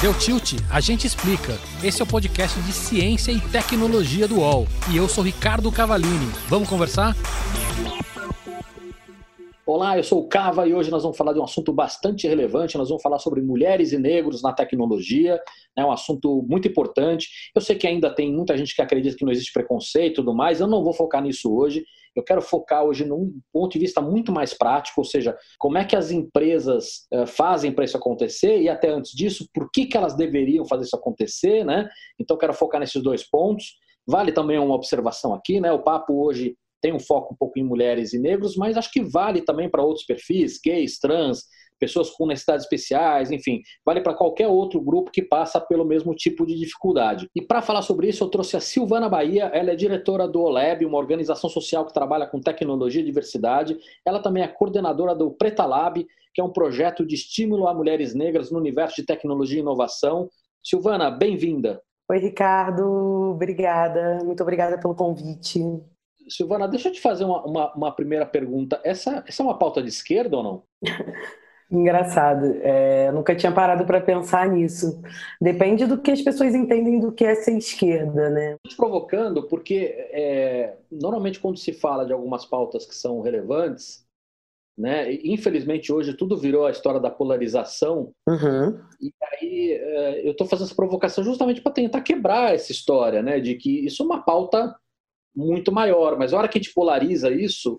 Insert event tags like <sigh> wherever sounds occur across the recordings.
Deu tilt? A gente explica. Esse é o podcast de ciência e tecnologia do UOL. E eu sou Ricardo Cavalini. Vamos conversar? Olá, eu sou o Cava e hoje nós vamos falar de um assunto bastante relevante. Nós vamos falar sobre mulheres e negros na tecnologia, é um assunto muito importante. Eu sei que ainda tem muita gente que acredita que não existe preconceito e tudo mais, eu não vou focar nisso hoje. Eu quero focar hoje num ponto de vista muito mais prático, ou seja, como é que as empresas uh, fazem para isso acontecer e até antes disso, por que, que elas deveriam fazer isso acontecer, né? Então, eu quero focar nesses dois pontos. Vale também uma observação aqui, né? O papo hoje tem um foco um pouco em mulheres e negros, mas acho que vale também para outros perfis, gays, trans, pessoas com necessidades especiais, enfim, vale para qualquer outro grupo que passa pelo mesmo tipo de dificuldade. E para falar sobre isso, eu trouxe a Silvana Bahia, ela é diretora do OLEB, uma organização social que trabalha com tecnologia e diversidade. Ela também é coordenadora do Preta Lab, que é um projeto de estímulo a mulheres negras no universo de tecnologia e inovação. Silvana, bem-vinda. Oi, Ricardo, obrigada. Muito obrigada pelo convite. Silvana, deixa eu te fazer uma, uma, uma, primeira pergunta. Essa, essa é uma pauta de esquerda ou não? <laughs> Engraçado. É, nunca tinha parado para pensar nisso. Depende do que as pessoas entendem do que é ser esquerda, né? Te provocando, porque é, normalmente quando se fala de algumas pautas que são relevantes, né? Infelizmente hoje tudo virou a história da polarização. Uhum. E aí é, eu estou fazendo essa provocação justamente para tentar quebrar essa história, né? De que isso é uma pauta muito maior, mas a hora que a gente polariza isso,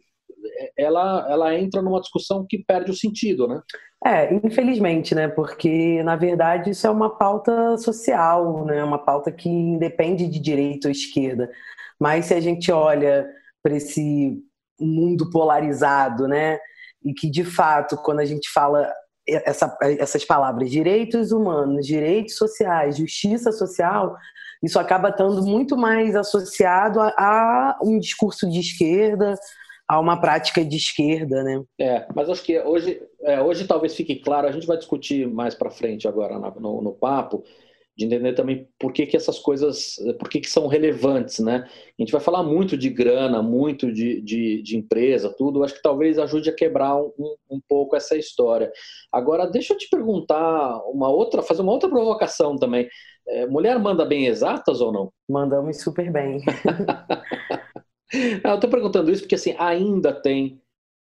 ela, ela entra numa discussão que perde o sentido, né? É, infelizmente, né? Porque, na verdade, isso é uma pauta social, né? Uma pauta que independe de direita ou esquerda. Mas se a gente olha para esse mundo polarizado, né? E que, de fato, quando a gente fala essa, essas palavras, direitos humanos, direitos sociais, justiça social, isso acaba estando muito mais associado a, a um discurso de esquerda, a uma prática de esquerda, né? É, mas acho que hoje, é, hoje talvez fique claro, a gente vai discutir mais para frente agora no, no, papo, de entender também por que, que essas coisas, por que, que são relevantes, né? A gente vai falar muito de grana, muito de, de, de empresa, tudo, acho que talvez ajude a quebrar um, um, pouco essa história. Agora, deixa eu te perguntar uma outra, fazer uma outra provocação também. É, mulher manda bem exatas ou não? Mandamos super bem. <laughs> <laughs> eu estou perguntando isso porque assim ainda tem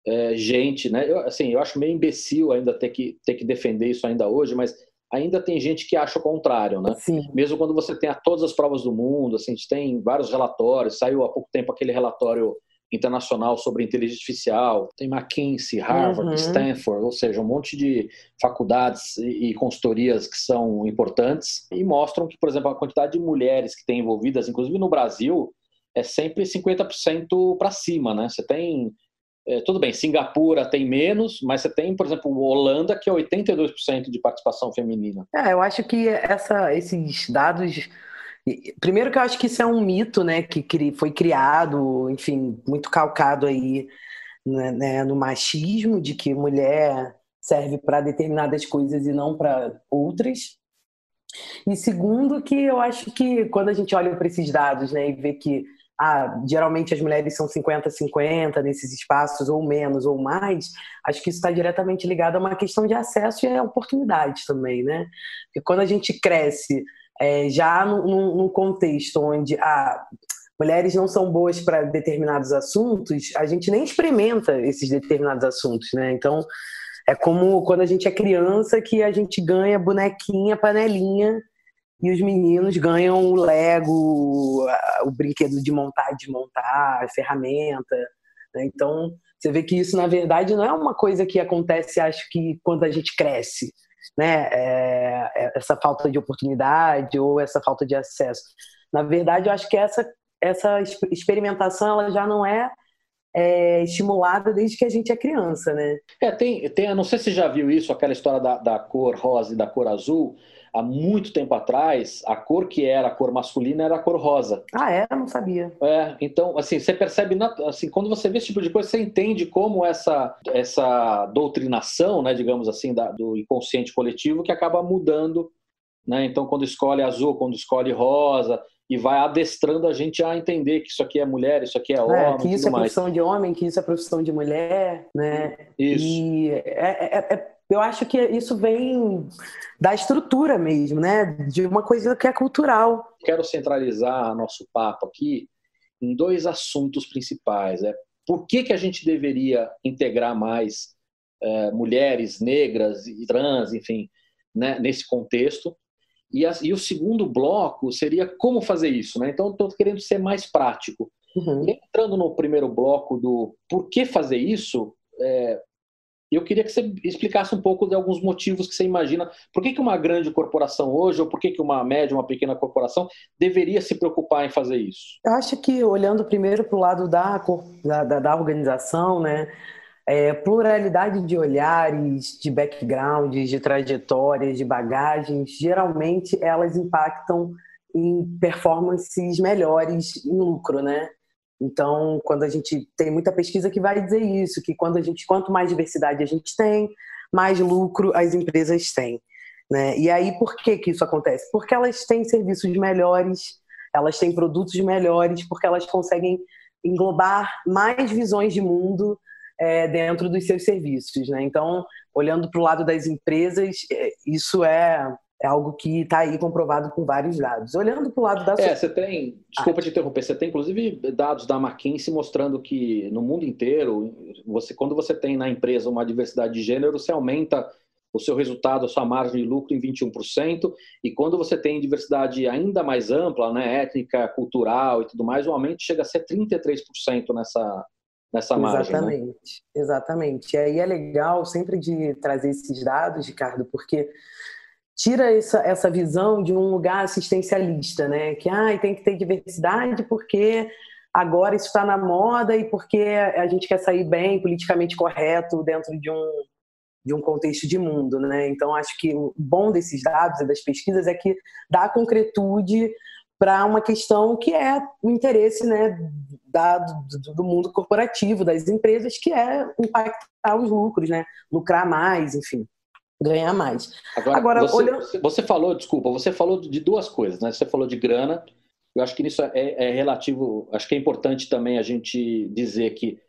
é, gente, né? Eu, assim, eu acho meio imbecil ainda ter que, ter que defender isso ainda hoje, mas ainda tem gente que acha o contrário, né? Sim. Mesmo quando você tem todas as provas do mundo, assim, a gente tem vários relatórios, saiu há pouco tempo aquele relatório internacional sobre inteligência artificial, tem McKinsey, Harvard, uhum. Stanford, ou seja, um monte de faculdades e consultorias que são importantes e mostram que, por exemplo, a quantidade de mulheres que têm envolvidas, inclusive no Brasil, é sempre 50% para cima, né? Você tem é, tudo bem, Singapura tem menos, mas você tem, por exemplo, Holanda, que é 82% de participação feminina. É, eu acho que essa, esses dados Primeiro que eu acho que isso é um mito, né, que foi criado, enfim, muito calcado aí né, né no machismo, de que mulher serve para determinadas coisas e não para outras. E segundo que eu acho que quando a gente olha para esses dados, né, e vê que ah, geralmente as mulheres são 50-50 nesses espaços, ou menos, ou mais, acho que isso está diretamente ligado a uma questão de acesso e oportunidade também, né? Porque quando a gente cresce é, já num, num, contexto onde ah, mulheres não são boas para determinados assuntos, a gente nem experimenta esses determinados assuntos, né? Então, é como quando a gente é criança que a gente ganha bonequinha, panelinha, e os meninos ganham o Lego, o brinquedo de montar, desmontar, a ferramenta. Né? Então, você vê que isso, na verdade, não é uma coisa que acontece, acho que, quando a gente cresce né, é, é, essa falta de oportunidade ou essa falta de acesso. Na verdade, eu acho que essa, essa experimentação ela já não é, é estimulada desde que a gente é criança, né? É, tem, tem, não sei se você já viu isso, aquela história da, da cor rosa e da cor azul, há muito tempo atrás, a cor que era a cor masculina era a cor rosa. Ah, é? Eu não sabia. É, então, assim, você percebe, assim, quando você vê esse tipo de coisa, você entende como essa, essa doutrinação, né, digamos assim, da, do inconsciente coletivo que acaba mudando, né? Então, quando escolhe azul, quando escolhe rosa, e vai adestrando a gente a entender que isso aqui é mulher, isso aqui é, é homem. É, que isso é profissão mais. de homem, que isso é profissão de mulher, né? Isso. E é, é, é, eu acho que isso vem da estrutura mesmo, né? De uma coisa que é cultural. Quero centralizar nosso papo aqui em dois assuntos principais. É por que, que a gente deveria integrar mais é, mulheres negras e trans, enfim, né, nesse contexto? E, a, e, o segundo bloco seria como fazer isso, né? Então, estou querendo ser mais prático. Uhum. Entrando no primeiro bloco do por que fazer isso, é, eu queria que você explicasse um pouco de alguns motivos que você imagina. Por que, que uma grande corporação hoje, ou por que, que uma média, uma pequena corporação, deveria se preocupar em fazer isso? Eu acho que, olhando primeiro para o lado da, da, da, organização, né, é, pluralidade de olhares, de backgrounds, de trajetórias, de bagagens, geralmente elas impactam em performances melhores em lucro, né? Então, quando a gente tem muita pesquisa que vai dizer isso, que quando a gente, quanto mais diversidade a gente tem, mais lucro as empresas têm. Né? E aí, por que, que isso acontece? Porque elas têm serviços melhores, elas têm produtos melhores, porque elas conseguem englobar mais visões de mundo é, dentro dos seus serviços. Né? Então, olhando para o lado das empresas, é, isso é é algo que está aí comprovado com vários dados. Olhando para o lado da É, você tem, desculpa ah. te interromper, você tem inclusive dados da McKinsey mostrando que no mundo inteiro, você, quando você tem na empresa uma diversidade de gênero, você aumenta o seu resultado, a sua margem de lucro em 21%, e quando você tem diversidade ainda mais ampla, né, étnica, cultural e tudo mais, o aumento chega a ser 33% nessa, nessa margem. Né? Exatamente, né? exatamente. E aí é legal sempre de trazer esses dados, Ricardo, porque tira essa, essa visão de um lugar assistencialista, né? Que ah, tem que ter diversidade porque agora isso está na moda e porque a gente quer sair bem, politicamente correto dentro de um, de um contexto de mundo, né? Então acho que o bom desses dados e das pesquisas é que dá concretude para uma questão que é o interesse, né, da, do, do mundo corporativo, das empresas, que é impactar os lucros, né? Lucrar mais, enfim ganhar mais. Agora, Agora você, olhando... você falou, desculpa, você falou de duas coisas, né? Você falou de grana. Eu acho que isso é, é relativo. Acho que é importante também a gente dizer que,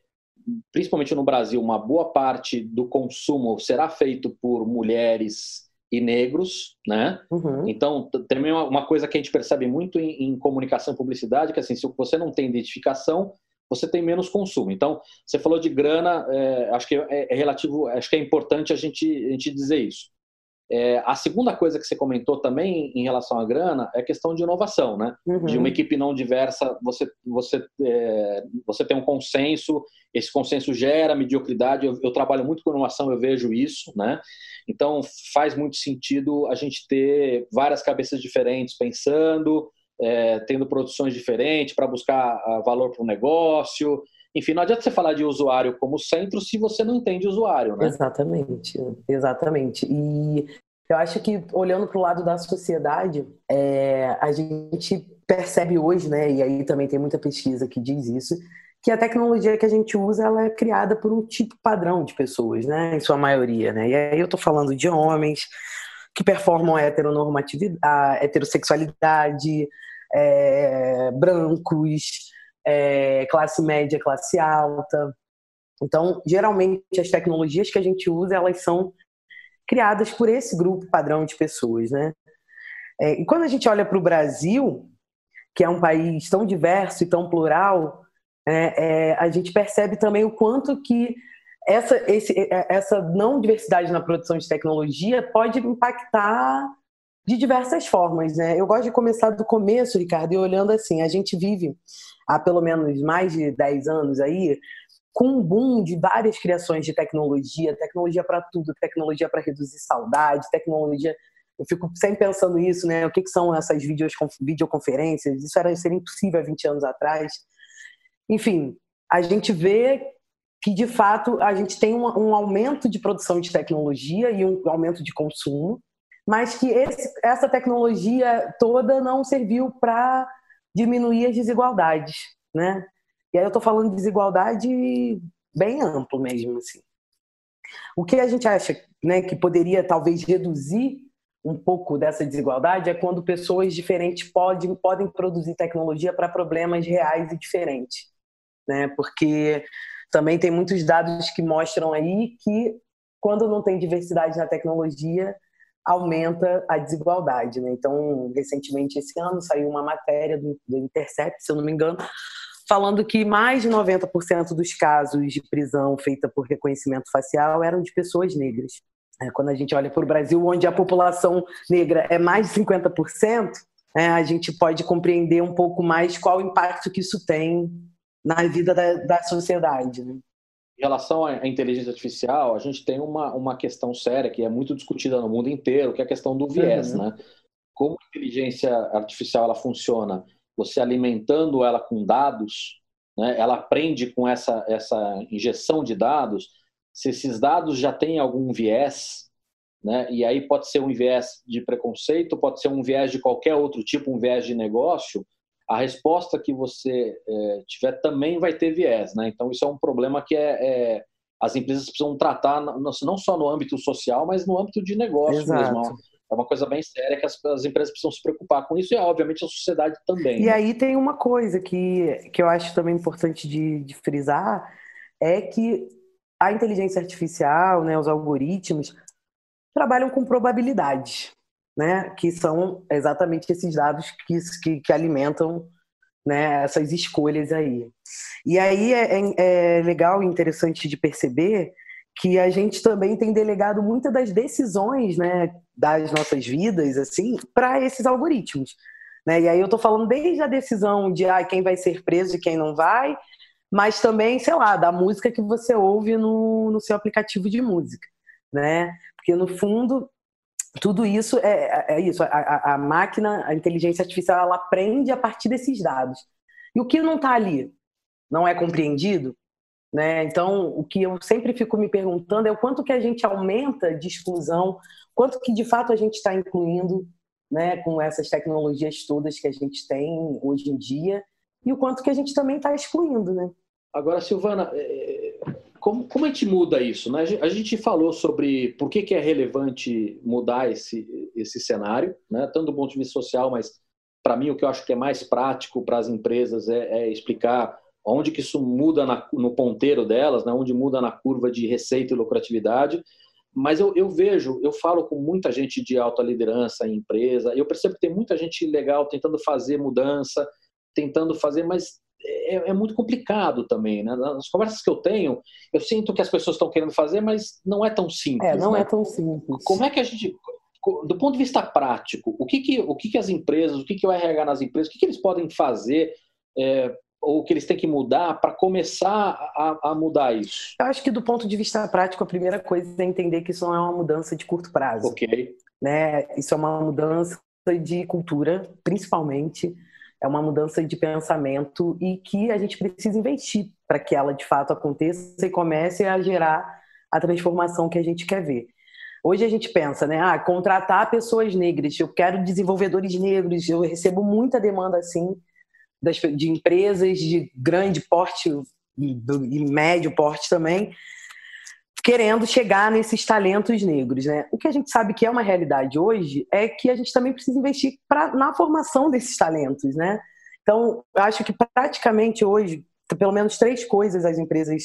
principalmente no Brasil, uma boa parte do consumo será feito por mulheres e negros, né? Uhum. Então, também uma coisa que a gente percebe muito em, em comunicação e publicidade, que assim, se você não tem identificação, você tem menos consumo. Então, você falou de grana, é, acho que é, é, relativo, acho que é importante a gente, a gente dizer isso. É, a segunda coisa que você comentou também em relação à grana é a questão de inovação, né? Uhum. De uma equipe não diversa, você, você, é, você tem um consenso, esse consenso gera mediocridade. Eu, eu, trabalho muito com inovação, eu vejo isso, né? Então faz muito sentido a gente ter várias cabeças diferentes pensando, é, tendo produções diferentes para buscar ah, valor para o negócio. Enfim, não adianta você falar de usuário como centro se você não entende usuário, né? Exatamente, exatamente. E eu acho que olhando para o lado da sociedade, é, a gente percebe hoje, né? E aí também tem muita pesquisa que diz isso, que a tecnologia que a gente usa ela é criada por um tipo padrão de pessoas, né? Em sua maioria, né? E aí eu estou falando de homens que performam a heteronormatividade, a heterossexualidade, é, brancos, é, classe média, classe alta. Então, geralmente, as tecnologias que a gente usa, elas são criadas por esse grupo padrão de pessoas, né? É, e quando a gente olha para o Brasil, que é um país tão diverso e tão plural, é, é, a gente percebe também o quanto que essa, esse, é, essa não diversidade na produção de tecnologia pode impactar de diversas formas, né? Eu gosto de começar do começo, Ricardo, e olhando assim, a gente vive há pelo menos mais de 10 anos aí com um boom de várias criações de tecnologia, tecnologia para tudo, tecnologia para reduzir saudade, tecnologia eu fico sempre pensando isso, né? O que, que são essas videoconferências? Isso era seria impossível há 20 anos atrás. Enfim, a gente vê que de fato a gente tem um, um aumento de produção de tecnologia e um aumento de consumo, mas que esse, essa tecnologia toda não serviu para diminuir as desigualdades, né? E aí eu estou falando de desigualdade bem amplo mesmo, assim. O que a gente acha, né, que poderia talvez reduzir um pouco dessa desigualdade é quando pessoas diferentes podem, podem produzir tecnologia para problemas reais e diferentes. Né? Porque também tem muitos dados que mostram aí que quando não tem diversidade na tecnologia, aumenta a desigualdade. Né? Então, recentemente, esse ano, saiu uma matéria do, do Intercept, se eu não me engano, falando que mais de 90% dos casos de prisão feita por reconhecimento facial eram de pessoas negras. É, quando a gente olha para o Brasil, onde a população negra é mais de 50%, é, a gente pode compreender um pouco mais qual o impacto que isso tem na vida da, da sociedade. Né? Em relação à inteligência artificial, a gente tem uma, uma questão séria que é muito discutida no mundo inteiro, que é a questão do viés. Uhum. Né? Como a inteligência artificial ela funciona? Você alimentando ela com dados, né? ela aprende com essa, essa injeção de dados, se esses dados já têm algum viés, né? e aí pode ser um viés de preconceito, pode ser um viés de qualquer outro tipo, um viés de negócio, a resposta que você é, tiver também vai ter viés. Né? Então, isso é um problema que é, é as empresas precisam tratar não só no âmbito social, mas no âmbito de negócio Exato. mesmo. É uma coisa bem séria que as, as, empresas precisam se preocupar com isso e, obviamente, a sociedade também. E né? aí tem uma coisa que, que eu acho também importante de, de frisar, é que a inteligência artificial, né, os algoritmos, trabalham com probabilidades, né, que são exatamente esses dados que, que, que alimentam né, essas escolhas aí. E aí é, é, é legal e interessante de perceber que a gente também tem delegado muitas das decisões né, das nossas vidas assim para esses algoritmos. Né? E aí eu estou falando desde a decisão de ah, quem vai ser preso e quem não vai, mas também, sei lá, da música que você ouve no, no seu aplicativo de música, né? Porque no fundo tudo isso é, é, é isso. A, a, máquina, a inteligência artificial, ela aprende a partir desses dados. E o que não está ali não é compreendido, né? Então, o que eu sempre fico me perguntando é o quanto que a gente aumenta de exclusão, quanto que de fato a gente está incluindo, né, com essas tecnologias todas que a gente tem hoje em dia e o quanto que a gente também está excluindo, né? Agora, Silvana, é, como, como a gente muda isso? Né? A gente falou sobre por que, que é relevante mudar esse, esse cenário, né? tanto do ponto de vista social, mas para mim o que eu acho que é mais prático para as empresas é, é, explicar onde que isso muda na, no ponteiro delas, né? onde muda na curva de receita e lucratividade. Mas eu, eu vejo, eu falo com muita gente de alta liderança em empresa, eu percebo que tem muita gente legal tentando fazer mudança, tentando fazer, mas é, é, muito complicado também. Né? Nas conversas que eu tenho, eu sinto que as pessoas estão querendo fazer, mas não é tão simples. É, não né? é tão simples. Como é que a gente, do ponto de vista prático, o que, que, o que, que as empresas, o que, que o RH nas empresas, o que, que eles podem fazer é, ou que eles têm que mudar para começar a, a, mudar isso? Eu acho que do ponto de vista prático, a primeira coisa é entender que isso não é uma mudança de curto prazo. Ok. Né? Isso é uma mudança de cultura, principalmente é uma mudança de pensamento e que a gente precisa investir para que ela de fato aconteça e comece a gerar a transformação que a gente quer ver. Hoje a gente pensa, né? Ah, contratar pessoas negras, eu quero desenvolvedores negros, eu recebo muita demanda assim das, de empresas de grande porte e, e médio porte também, querendo chegar nesses talentos negros. Né? O que a gente sabe que é uma realidade hoje é que a gente também precisa investir pra, na formação desses talentos. Né? Então, acho que praticamente hoje, pelo menos três coisas as empresas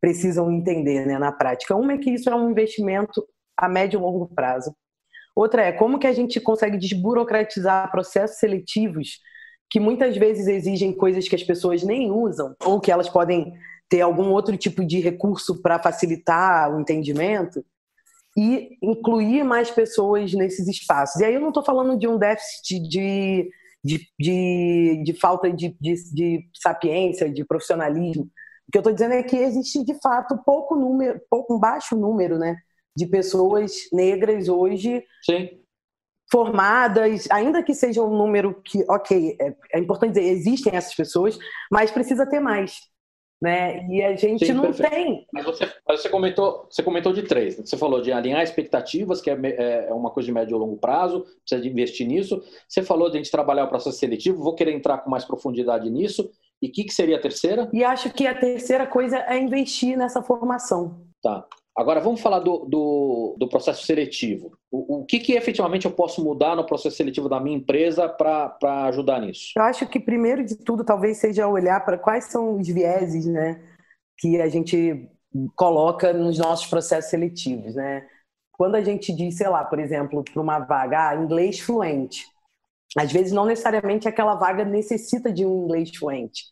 precisam entender né, na prática. Uma é que isso é um investimento a médio e longo prazo. Outra é como que a gente consegue desburocratizar processos seletivos que muitas vezes exigem coisas que as pessoas nem usam ou que elas podem ter algum outro tipo de recurso para facilitar o entendimento e incluir mais pessoas nesses espaços. E aí eu não estou falando de um déficit de, de, de, de falta de, de, de, sapiência, de profissionalismo. O que eu estou dizendo é que existe, de fato, pouco número, pouco, um baixo número né, de pessoas negras hoje Sim. formadas, ainda que seja um número que, ok, é, é importante dizer, existem essas pessoas, mas precisa ter mais né? E a gente Sim, não perfeito. tem. Mas você, você, comentou, você comentou de três. Né? Você falou de alinhar expectativas, que é, é, é uma coisa de médio e longo prazo, precisa de investir nisso. Você falou de a gente trabalhar o processo seletivo, vou querer entrar com mais profundidade nisso. E o que, que seria a terceira? E acho que a terceira coisa é investir nessa formação. Tá. Agora, vamos falar do, do, do processo seletivo. O, o que, que efetivamente eu posso mudar no processo seletivo da minha empresa para ajudar nisso? Eu acho que, primeiro de tudo, talvez seja olhar para quais são os vieses né, que a gente coloca nos nossos processos seletivos. Né? Quando a gente diz, sei lá, por exemplo, para uma vaga, ah, inglês fluente. Às vezes, não necessariamente aquela vaga necessita de um inglês fluente,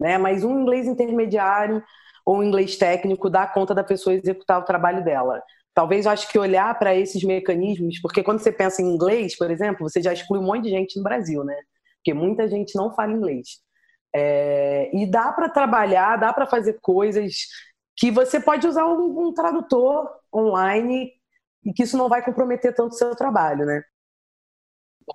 né? mas um inglês intermediário ou um inglês técnico dá conta da pessoa executar o trabalho dela. Talvez eu acho que olhar para esses mecanismos, porque quando você pensa em inglês, por exemplo, você já exclui um monte de gente no Brasil, né? Porque muita gente não fala inglês. É, e dá para trabalhar, dá para fazer coisas que você pode usar um, um, tradutor online e que isso não vai comprometer tanto o seu trabalho, né?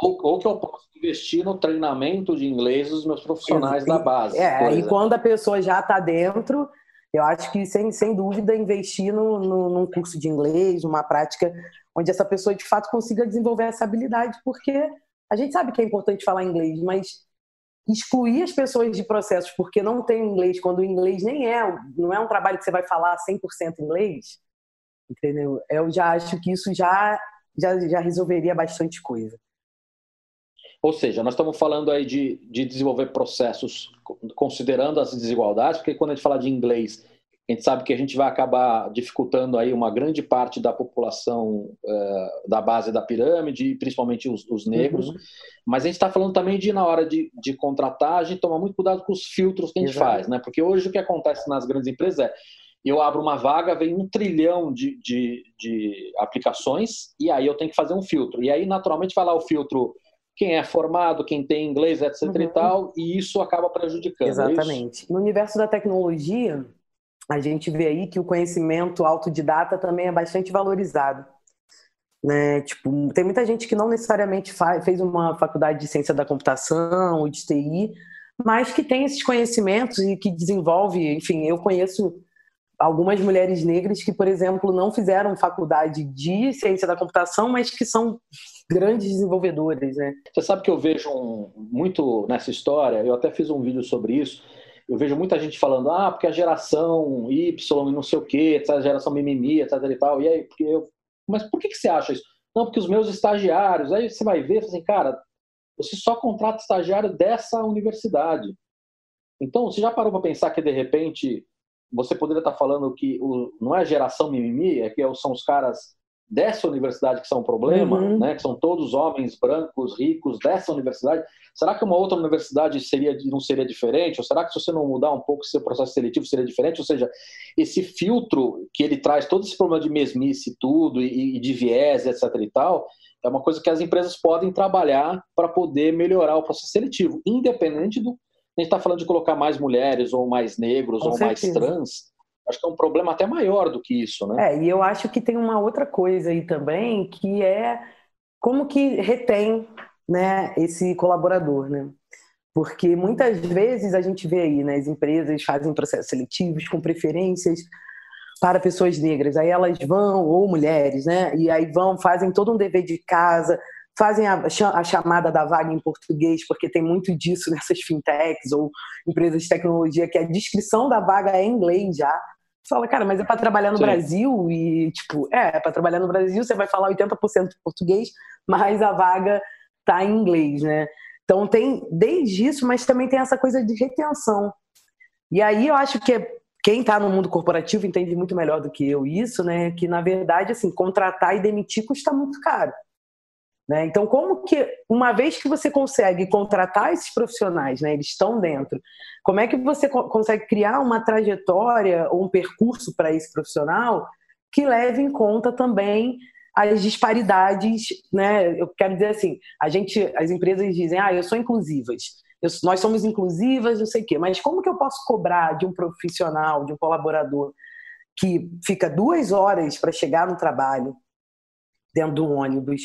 Ou, ou que eu posso investir no treinamento de inglês dos meus profissionais da base. É, e quando a pessoa já está dentro, eu acho que, sem, sem dúvida, investir no, no, num curso de inglês, numa prática onde essa pessoa, de fato, consiga desenvolver essa habilidade, porque a gente sabe que é importante falar inglês, mas excluir as pessoas de processos porque não tem inglês, quando o inglês nem é, não é um trabalho que você vai falar 100% inglês, entendeu? Eu já acho que isso já, já, já resolveria bastante coisa. Ou seja, nós estamos falando aí de, de desenvolver processos considerando as desigualdades, porque quando a gente fala de inglês, a gente sabe que a gente vai acabar dificultando aí uma grande parte da população uh, da base da pirâmide, principalmente os, os negros. Uhum. Mas a gente está falando também de, na hora de, de contratar, a gente tomar muito cuidado com os filtros que a gente Exato. faz, né? Porque hoje o que acontece nas grandes empresas é eu abro uma vaga, vem um trilhão de, de, de aplicações, e aí eu tenho que fazer um filtro. E aí, naturalmente, vai lá o filtro quem é formado, quem tem inglês, etc uhum. e tal, e isso acaba prejudicando. É Exatamente. É no universo da tecnologia, a gente vê aí que o conhecimento autodidata também é bastante valorizado. Né? Tipo, tem muita gente que não necessariamente faz, fez uma faculdade de ciência da computação ou de TI, mas que tem esses conhecimentos e que desenvolve, enfim, eu conheço algumas mulheres negras que, por exemplo, não fizeram faculdade de ciência da computação, mas que são grandes desenvolvedores, né? Você sabe que eu vejo um, muito nessa história, eu até fiz um vídeo sobre isso, eu vejo muita gente falando, ah, porque a geração Y e não sei o quê, a geração mimimi, etc e tal, e aí, porque eu... mas por que, que você acha isso? Não, porque os meus estagiários, aí você vai ver, assim, cara, você só contrata estagiário dessa universidade. Então, você já parou para pensar que, de repente, você poderia estar falando que o, não é a geração mimimi, é que são os caras dessa universidade que são um problema, uhum. né, que são todos homens brancos, ricos dessa universidade, será que uma outra universidade seria, não seria diferente? Ou será que se você não mudar um pouco seu processo seletivo seria diferente? Ou seja, esse filtro que ele traz todo esse problema de mesmice e tudo, e, e de viés, etc e tal, é uma coisa que as empresas podem trabalhar para poder melhorar o processo seletivo, independente do... A gente está falando de colocar mais mulheres, ou mais negros, Com ou certeza. mais trans, acho que é um problema até maior do que isso, né? É, e eu acho que tem uma outra coisa aí também, que é como que retém né, esse colaborador, né? Porque muitas vezes a gente vê aí, né, as empresas fazem processos seletivos com preferências para pessoas negras. Aí elas vão, ou mulheres, né? E aí vão, fazem todo um dever de casa, fazem a, a, chamada da vaga em português, porque tem muito disso <laughs> nessas fintechs ou empresas de tecnologia, que a descrição da vaga é em inglês já. Você fala, cara, mas é para trabalhar no Sim. Brasil e, tipo, é, é para trabalhar no Brasil, você vai falar 80% português, mas a vaga tá em inglês, né? Então tem desde isso, mas também tem essa coisa de retenção. E aí eu acho que quem está no mundo corporativo entende muito melhor do que eu isso, né? Que na verdade, assim, contratar e demitir custa muito caro. Né? Então, como que, uma vez que você consegue contratar esses profissionais, né, eles estão dentro, como é que você co consegue criar uma trajetória ou um percurso para esse profissional que leve em conta também as disparidades, né? Eu quero dizer assim, a gente, as empresas dizem, ah, eu sou inclusivas, eu, nós somos inclusivas, não sei o quê, mas como que eu posso cobrar de um profissional, de um colaborador que fica duas horas para chegar no trabalho dentro do ônibus,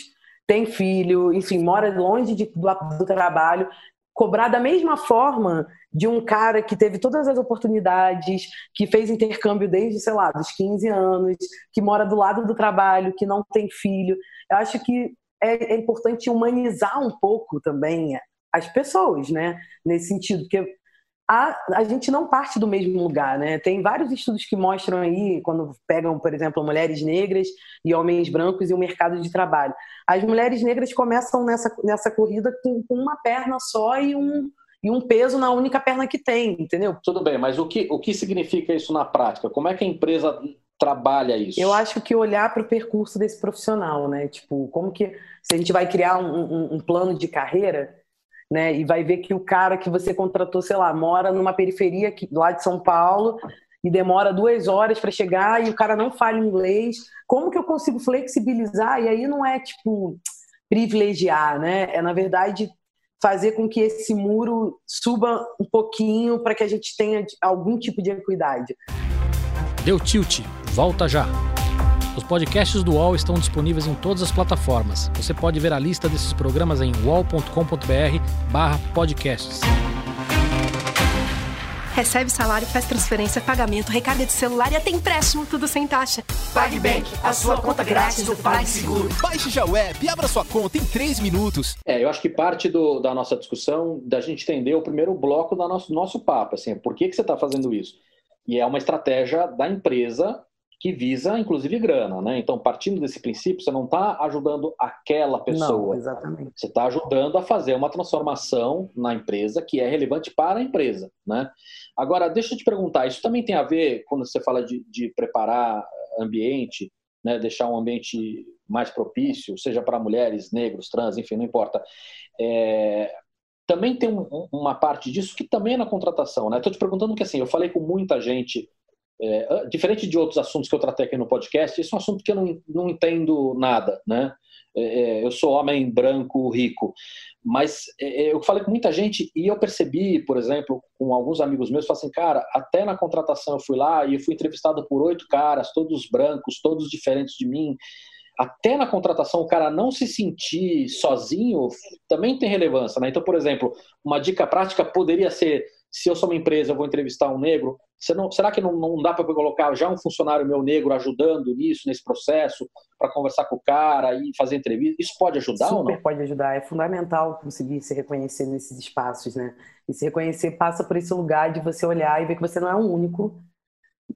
tem filho, enfim, mora longe de, do, do trabalho, cobrar da mesma forma de um cara que teve todas as oportunidades, que fez intercâmbio desde, sei lá, dos 15 anos, que mora do lado do trabalho, que não tem filho. Eu acho que é, é importante humanizar um pouco também as pessoas, né? Nesse sentido, porque a, a gente não parte do mesmo lugar, né? Tem vários estudos que mostram aí, quando pegam, por exemplo, mulheres negras e homens brancos e o mercado de trabalho. As mulheres negras começam nessa, nessa corrida com, com uma perna só e um, e um peso na única perna que tem, entendeu? Tudo bem, mas o que, o que significa isso na prática? Como é que a empresa trabalha isso? Eu acho que olhar para o percurso desse profissional, né? Tipo, como que se a gente vai criar um, um, um plano de carreira, né? E vai ver que o cara que você contratou, sei lá, mora numa periferia aqui, lá de São Paulo e demora duas horas para chegar e o cara não fala inglês. Como que eu consigo flexibilizar? E aí não é tipo privilegiar, né? É na verdade fazer com que esse muro suba um pouquinho para que a gente tenha algum tipo de equidade. Deu tilt, volta já. Os podcasts do UOL estão disponíveis em todas as plataformas. Você pode ver a lista desses programas em uol.com.br/podcasts. Recebe salário, faz transferência, pagamento, recarga de celular e até empréstimo, tudo sem taxa. PagBank, a sua conta grátis do PagSeguro. Baixe já o app e abra sua conta em 3 minutos. É, eu acho que parte do, da nossa discussão, da gente entender o primeiro bloco do nosso, nosso papo, assim, por que, que você está fazendo isso? E é uma estratégia da empresa que visa, inclusive, grana, né? Então, partindo desse princípio, você não está ajudando aquela pessoa. Não, exatamente. Você está ajudando a fazer uma transformação na empresa que é relevante para a empresa, né? Agora, deixa eu te perguntar, isso também tem a ver, quando você fala de, de preparar ambiente, né, deixar um ambiente mais propício, seja para mulheres, negros, trans, enfim, não importa. É, também tem um, uma parte disso que também é na contratação, né? Estou te perguntando que assim, eu falei com muita gente é, diferente de outros assuntos que eu tratei aqui no podcast, esse é um assunto que eu não, não entendo nada, né? É, é eu sou homem branco, rico, mas é, é, eu falei com muita gente e eu percebi, por exemplo, com alguns amigos meus, assim, cara, até na contratação eu fui lá e fui entrevistado por oito caras, todos brancos, todos diferentes de mim. Até na contratação o cara não se sentir sozinho também tem relevância, né? Então, por exemplo, uma dica prática poderia ser se eu sou uma empresa, eu vou entrevistar um negro, não, será que não, não dá para colocar já um funcionário meu negro ajudando nisso, nesse processo, para conversar com o cara e fazer entrevista? Isso pode ajudar Super ou não? pode ajudar. É fundamental conseguir se reconhecer nesses espaços, né? E se reconhecer passa por esse lugar de você olhar e ver que você não é o único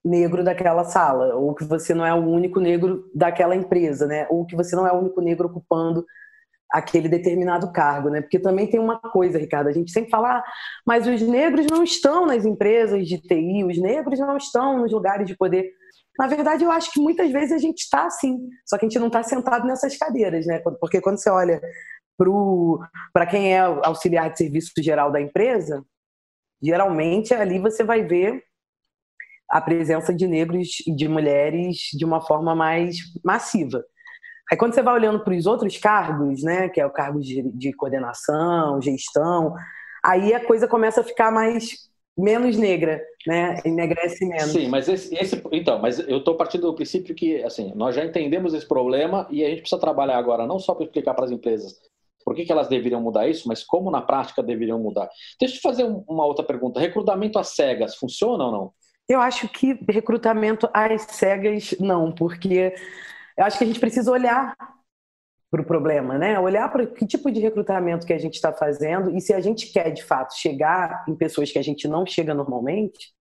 negro daquela sala, ou que você não é o único negro daquela empresa, né? Ou que você não é o único negro ocupando aquele determinado cargo, né? Porque também tem uma coisa, Ricardo, a gente sempre fala, ah, mas os negros não estão nas empresas de TI, os negros não estão nos lugares de poder. Na verdade, eu acho que muitas vezes a gente está assim, só que a gente não está sentado nessas cadeiras, né? Porque quando você olha para quem é auxiliar de serviço geral da empresa, geralmente ali você vai ver a presença de negros e de mulheres de uma forma mais massiva. Aí quando você vai olhando para os outros cargos, né, que é o cargo de, de coordenação, gestão, aí a coisa começa a ficar mais menos negra, né? Enegrece menos. Sim, mas esse, esse então, mas eu estou partindo do princípio que assim nós já entendemos esse problema e a gente precisa trabalhar agora não só para explicar para as empresas por que, que elas deveriam mudar isso, mas como na prática deveriam mudar. Deixa eu te fazer uma outra pergunta. Recrutamento às cegas funciona ou não? Eu acho que recrutamento às cegas não, porque eu acho que a gente precisa olhar para o problema, né? Olhar para que tipo de recrutamento que a gente está fazendo e se a gente quer de fato chegar em pessoas que a gente não chega normalmente,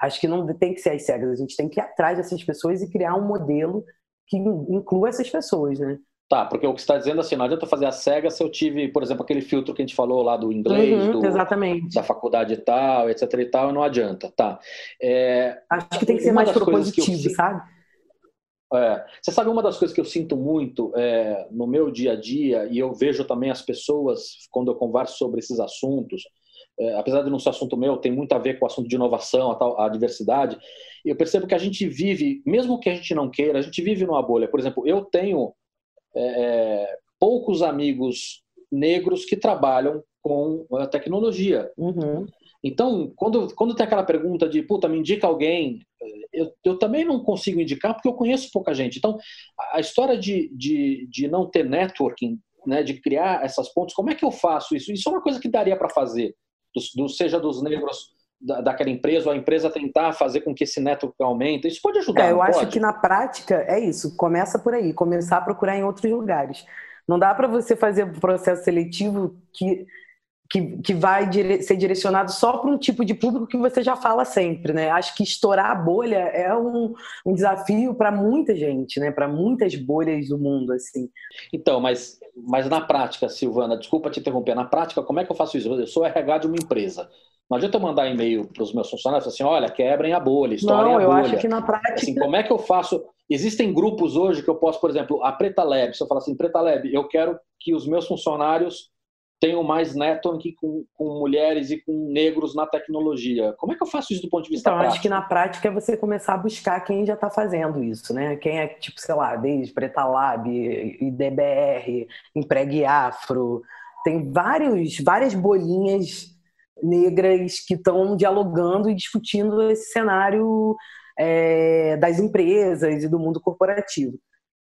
acho que não tem que ser às cegas. A gente tem que ir atrás dessas pessoas e criar um modelo que inclua essas pessoas, né? Tá, porque o que você está dizendo assim, não adianta fazer a cega se eu tive, por exemplo, aquele filtro que a gente falou lá do inglês, uhum, do, exatamente. da faculdade e tal, etc e tal, e não adianta, tá. É, Acho que tem que ser mais propositivo, eu, sabe? É, você sabe uma das coisas que eu sinto muito é, no meu dia a dia, e eu vejo também as pessoas, quando eu converso sobre esses assuntos, é, apesar de não ser assunto meu, tem muito a ver com o assunto de inovação, a, tal, a diversidade, eu percebo que a gente vive, mesmo que a gente não queira, a gente vive numa bolha. Por exemplo, eu tenho é, é, poucos amigos negros que trabalham com a tecnologia. Uhum. Então, quando, quando tem aquela pergunta de, puta, me indica alguém, eu, eu também não consigo indicar porque eu conheço pouca gente. Então, a história de, de, de não ter networking, né, de criar essas pontes, como é que eu faço isso? Isso é uma coisa que daria para fazer, do, do, seja dos negros da, daquela empresa ou a empresa tentar fazer com que esse network aumente. Isso pode ajudar. É, eu acho pode? que na prática é isso. Começa por aí, começar a procurar em outros lugares. Não dá para você fazer um processo seletivo que que, que vai dire ser direcionado só para um tipo de público que você já fala sempre, né? Acho que estourar a bolha é um, um desafio para muita gente, né? Para muitas bolhas do mundo, assim. Então, mas, mas na prática, Silvana, desculpa te interromper, na prática, como é que eu faço isso? Eu sou RH de uma empresa. Não adianta eu mandar e-mail para os meus funcionários assim, olha, quebrem a bolha, estourem Não, a bolha. eu acho que na prática... Assim, como é que eu faço... Existem grupos hoje que eu posso, por exemplo, a Preta Lab, se eu falar assim, Preta Lab, eu quero que os meus funcionários tenho mais network com, com mulheres e com negros na tecnologia. Como é que eu faço isso do ponto de vista então, prático? acho que na prática é você começar a buscar quem já está fazendo isso, né? Quem é, tipo, sei lá, desde Preta Lab, IDBR, Empregue Afro. Tem vários, várias bolinhas negras que estão dialogando e discutindo esse cenário é, das empresas e do mundo corporativo.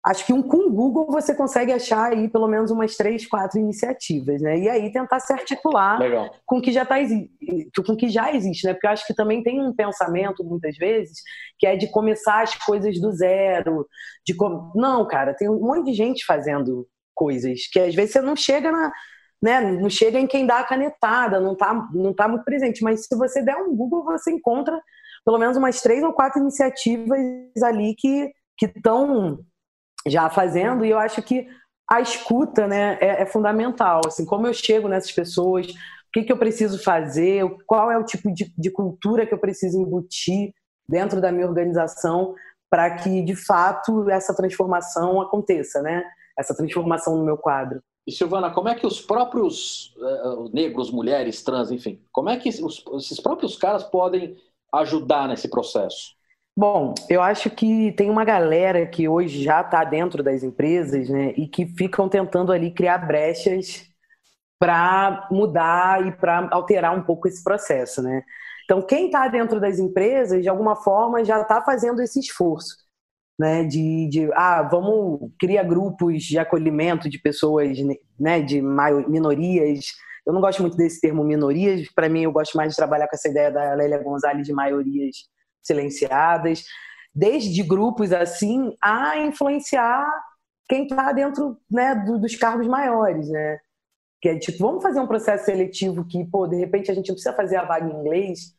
Acho que um, com o Google você consegue achar aí pelo menos umas três, quatro iniciativas, né? E aí tentar se articular Legal. com o que já tá, com que já existe, né? Porque eu acho que também tem um pensamento muitas vezes que é de começar as coisas do zero, de com... não, cara, tem um monte de gente fazendo coisas que às vezes você não chega na, né, não chega em quem dá a canetada, não tá, não tá muito presente, mas se você der um Google, você encontra pelo menos umas três ou quatro iniciativas ali que que estão já fazendo, e eu acho que a escuta né, é, é fundamental. Assim, como eu chego nessas pessoas, o que, que eu preciso fazer, qual é o tipo de, de cultura que eu preciso embutir dentro da minha organização para que, de fato, essa transformação aconteça, né? essa transformação no meu quadro. E Silvana, como é que os próprios uh, negros, mulheres, trans, enfim, como é que os, esses próprios caras podem ajudar nesse processo? Bom, eu acho que tem uma galera que hoje já está dentro das empresas, né, e que ficam tentando ali criar brechas para mudar e para alterar um pouco esse processo, né? Então, quem está dentro das empresas, de alguma forma, já está fazendo esse esforço, né? De, de, ah, vamos criar grupos de acolhimento de pessoas, né? De minorias. Eu não gosto muito desse termo minorias. Para mim, eu gosto mais de trabalhar com essa ideia da Lélia Gonzalez de maiorias silenciadas, desde grupos assim a influenciar quem está dentro né, do, dos cargos maiores, né? Que é tipo, vamos fazer um processo seletivo que, pô, de repente a gente não precisa fazer a vaga em inglês,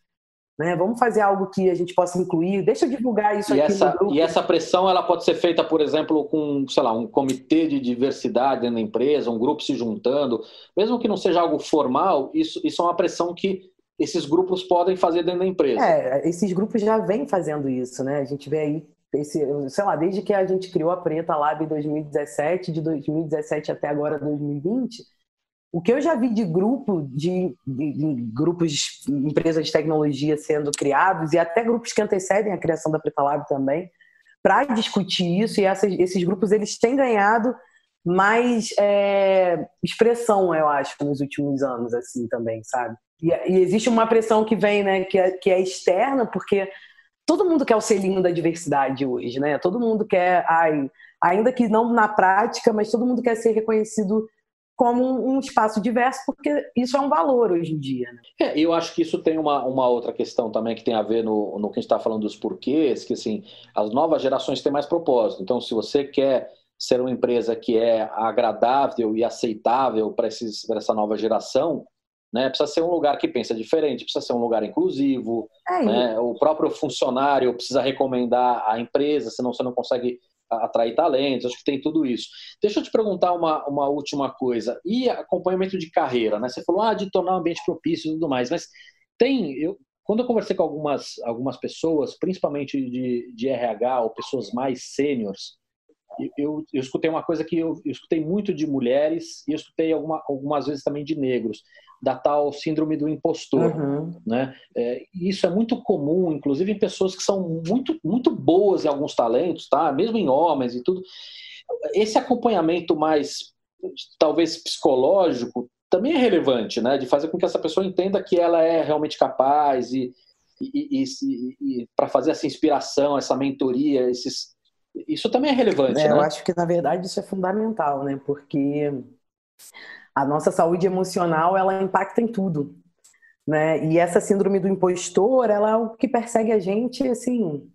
né? Vamos fazer algo que a gente possa incluir. Deixa eu divulgar isso e aqui essa, no grupo. E essa pressão ela pode ser feita, por exemplo, com, sei lá, um comitê de diversidade da empresa, um grupo se juntando, mesmo que não seja algo formal. Isso, isso é uma pressão que esses grupos podem fazer dentro da empresa. É, esses grupos já vêm fazendo isso, né? A gente vê aí, esse, sei lá, desde que a gente criou a Preta Lab em 2017, de 2017 até agora 2020, o que eu já vi de grupo, de, de, de grupos, empresas de tecnologia sendo criados, e até grupos que antecedem a criação da Preta Lab também, para discutir isso, e essas, esses grupos eles têm ganhado mais é, expressão, eu acho, nos últimos anos, assim, também, sabe? E, e, existe uma pressão que vem, né, que é, que é externa, porque todo mundo quer o selinho da diversidade hoje, né? Todo mundo quer, ai, ainda que não na prática, mas todo mundo quer ser reconhecido como um espaço diverso, porque isso é um valor hoje em dia. Né? É, eu acho que isso tem uma, uma outra questão também que tem a ver no, no que a gente está falando dos porquês, que assim, as novas gerações têm mais propósito. Então, se você quer ser uma empresa que é agradável e aceitável para essa nova geração, né? Precisa ser um lugar que pensa diferente, precisa ser um lugar inclusivo. É né? O próprio funcionário precisa recomendar a empresa, senão você não consegue atrair talentos. Acho que tem tudo isso. Deixa eu te perguntar uma, uma última coisa. E acompanhamento de carreira, né? Você falou ah, de tornar o ambiente propício e tudo mais, mas tem. Eu, quando eu conversei com algumas, algumas pessoas, principalmente de, de RH ou pessoas mais sêniores, eu, eu, escutei uma coisa que eu, eu, escutei muito de mulheres e eu escutei alguma, algumas vezes também de negros da tal síndrome do impostor. Uhum. Né? É, isso é muito comum, inclusive em pessoas que são muito, muito boas em alguns talentos, tá? mesmo em homens e tudo. Esse acompanhamento mais, talvez, psicológico também é relevante, né? de fazer com que essa pessoa entenda que ela é realmente capaz e, e, e, e para fazer essa inspiração, essa mentoria, esses... isso também é relevante. É, né? Eu acho que, na verdade, isso é fundamental, né? porque a nossa saúde emocional ela impacta em tudo, né? E essa síndrome do impostor, ela é o que persegue a gente, assim.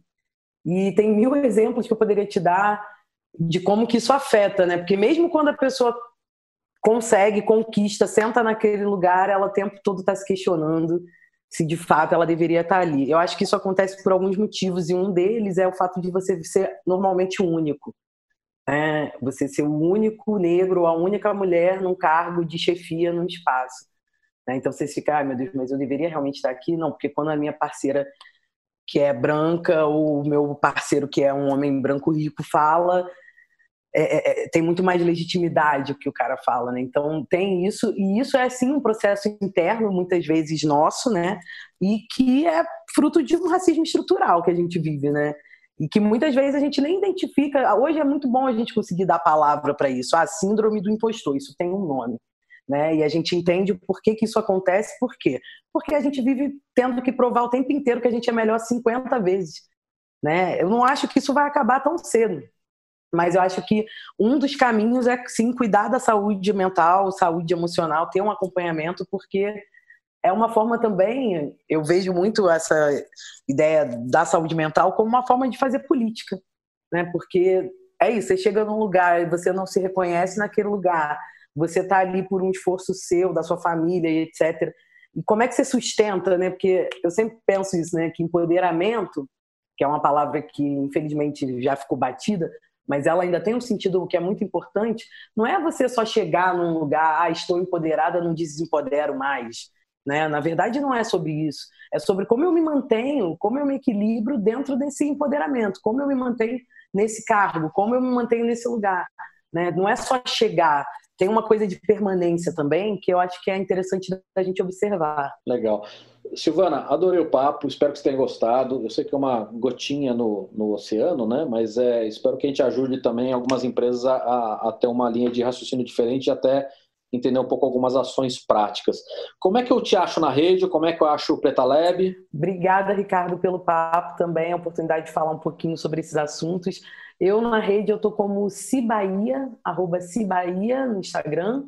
E tem mil exemplos que eu poderia te dar de como que isso afeta, né? Porque mesmo quando a pessoa consegue, conquista, senta naquele lugar, ela o tempo todo está se questionando se de fato ela deveria estar ali. Eu acho que isso acontece por alguns motivos, e um deles é o fato de você ser normalmente único. Né? Você ser o único negro, a única mulher num cargo de chefia num espaço. Né? Então você fica, ai meu Deus, mas eu deveria realmente estar aqui? Não, porque quando a minha parceira que é branca ou o meu parceiro que é um homem branco rico fala, é, é, é, tem muito mais legitimidade o que o cara fala, né? Então tem isso, e isso é sim um processo interno, muitas vezes nosso, né? E que é fruto de um racismo estrutural que a gente vive, né? E que muitas vezes a gente nem identifica. Hoje é muito bom a gente conseguir dar palavra para isso. Ah, síndrome do impostor, isso tem um nome. Né? E a gente entende por que, que isso acontece, por quê? Porque a gente vive tendo que provar o tempo inteiro que a gente é melhor 50 vezes. Né? Eu não acho que isso vai acabar tão cedo. Mas eu acho que um dos caminhos é sim cuidar da saúde mental, saúde emocional, ter um acompanhamento, porque é uma forma também, eu vejo muito essa ideia da saúde mental como uma forma de fazer política, né? Porque é isso, você chega num lugar e você não se reconhece naquele lugar, você está ali por um esforço seu, da sua família e etc. E como é que você sustenta, né? Porque eu sempre penso isso, né? Que empoderamento, que é uma palavra que infelizmente já ficou batida, mas ela ainda tem um sentido que é muito importante, não é você só chegar num lugar, ah, estou empoderada, não desempodero mais. Né? Na verdade, não é sobre isso. É sobre como eu me mantenho, como eu me equilibro dentro desse empoderamento, como eu me mantenho nesse cargo, como eu me mantenho nesse lugar. Né? Não é só chegar, tem uma coisa de permanência também que eu acho que é interessante da gente observar. Legal. Silvana, adorei o papo, espero que você tenha gostado. Eu sei que é uma gotinha no, no oceano, né? Mas é, espero que a gente ajude também algumas empresas a, a, a ter uma linha de raciocínio diferente e até entender um pouco algumas ações práticas. Como é que eu te acho na rede? Como é que eu acho o Preta Lab? Obrigada, Ricardo, pelo papo também, a oportunidade de falar um pouquinho sobre esses assuntos. Eu na rede eu tô como Cibaia, arroba Cibaia no Instagram.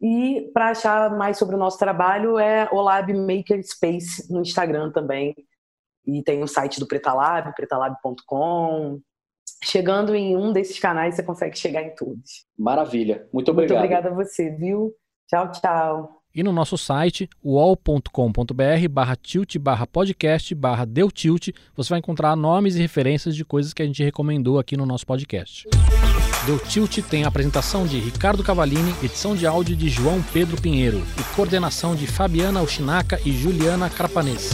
E para achar mais sobre o nosso trabalho é o Lab Maker Space no Instagram também. E tem o site do Pretalab, pretalab.com. Chegando em um desses canais, você consegue chegar em todos. Maravilha. Muito obrigado. Muito obrigada a você, viu? Tchau, tchau. E no nosso site, wall.com.br barra tilt barra podcast barra deu tilt, você vai encontrar nomes e referências de coisas que a gente recomendou aqui no nosso podcast. Deu Tilt tem a apresentação de Ricardo Cavalini, edição de áudio de João Pedro Pinheiro e coordenação de Fabiana Ushinaka e Juliana Crapanês.